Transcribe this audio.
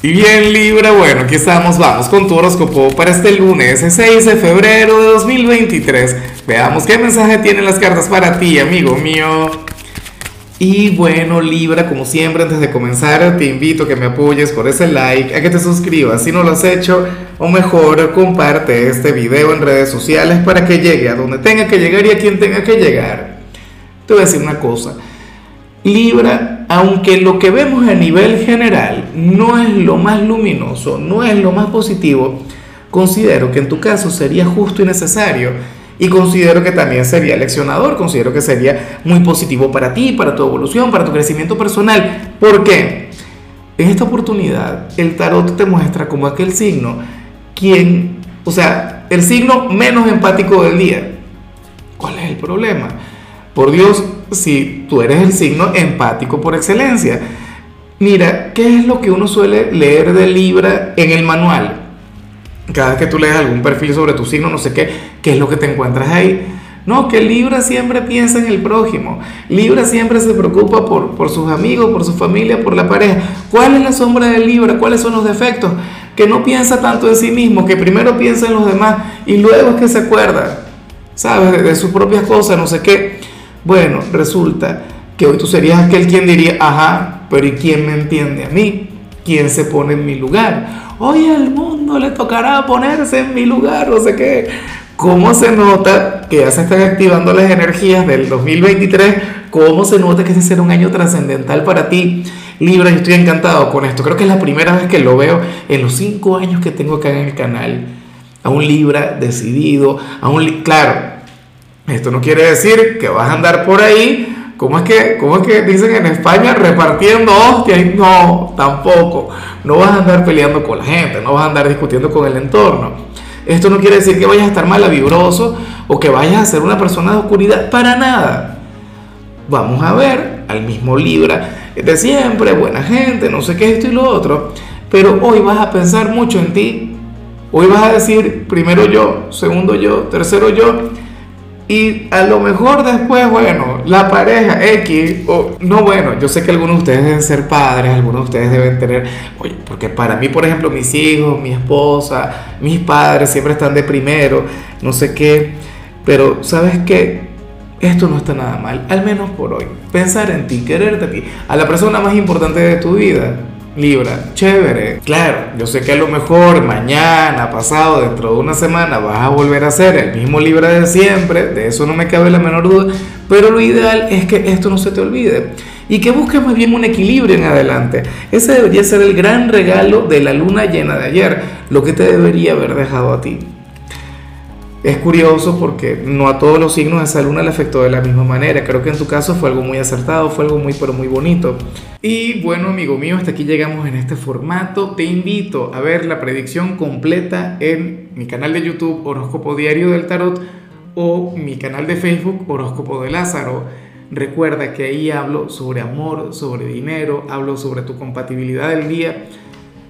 Y bien Libra, bueno, aquí estamos, vamos con tu horóscopo para este lunes, 6 de febrero de 2023. Veamos qué mensaje tienen las cartas para ti, amigo mío. Y bueno, Libra, como siempre, antes de comenzar, te invito a que me apoyes por ese like, a que te suscribas si no lo has hecho, o mejor, comparte este video en redes sociales para que llegue a donde tenga que llegar y a quien tenga que llegar. Te voy a decir una cosa. Libra, aunque lo que vemos a nivel general no es lo más luminoso, no es lo más positivo, considero que en tu caso sería justo y necesario. Y considero que también sería leccionador, considero que sería muy positivo para ti, para tu evolución, para tu crecimiento personal. ¿Por qué? En esta oportunidad, el tarot te muestra como aquel signo, quien, o sea, el signo menos empático del día. ¿Cuál es el problema? Por Dios, si tú eres el signo empático por excelencia. Mira, ¿qué es lo que uno suele leer de Libra en el manual? Cada vez que tú lees algún perfil sobre tu signo, no sé qué, ¿qué es lo que te encuentras ahí? No, que Libra siempre piensa en el prójimo. Libra siempre se preocupa por, por sus amigos, por su familia, por la pareja. ¿Cuál es la sombra de Libra? ¿Cuáles son los defectos? Que no piensa tanto en sí mismo, que primero piensa en los demás y luego es que se acuerda, ¿sabes? De, de sus propias cosas, no sé qué. Bueno, resulta que hoy tú serías aquel quien diría, ajá, pero ¿y quién me entiende a mí? ¿Quién se pone en mi lugar? Hoy al mundo le tocará ponerse en mi lugar, no sé qué. ¿Cómo se nota que ya se están activando las energías del 2023? ¿Cómo se nota que ese será un año trascendental para ti? Libra, yo estoy encantado con esto. Creo que es la primera vez que lo veo en los cinco años que tengo acá en el canal. A un Libra decidido, a un... Claro, esto no quiere decir que vas a andar por ahí, ¿cómo es que, cómo es que dicen en España repartiendo hostias? No, tampoco. No vas a andar peleando con la gente, no vas a andar discutiendo con el entorno. Esto no quiere decir que vayas a estar malavibroso o que vayas a ser una persona de oscuridad, para nada. Vamos a ver al mismo Libra de siempre, buena gente, no sé qué, esto y lo otro. Pero hoy vas a pensar mucho en ti. Hoy vas a decir primero yo, segundo yo, tercero yo y a lo mejor después, bueno, la pareja X, o no, bueno, yo sé que algunos de ustedes deben ser padres, algunos de ustedes deben tener, oye, porque para mí, por ejemplo, mis hijos, mi esposa, mis padres siempre están de primero, no sé qué, pero ¿sabes qué? Esto no está nada mal, al menos por hoy. Pensar en ti, quererte a ti, a la persona más importante de tu vida Libra, chévere. Claro, yo sé que a lo mejor mañana, pasado, dentro de una semana vas a volver a ser el mismo Libra de siempre, de eso no me cabe la menor duda, pero lo ideal es que esto no se te olvide y que busques más bien un equilibrio en adelante. Ese debería ser el gran regalo de la luna llena de ayer, lo que te debería haber dejado a ti. Es curioso porque no a todos los signos esa luna le afectó de la misma manera. Creo que en tu caso fue algo muy acertado, fue algo muy pero muy bonito. Y bueno, amigo mío, hasta aquí llegamos en este formato. Te invito a ver la predicción completa en mi canal de YouTube Horóscopo Diario del Tarot o mi canal de Facebook Horóscopo de Lázaro. Recuerda que ahí hablo sobre amor, sobre dinero, hablo sobre tu compatibilidad del día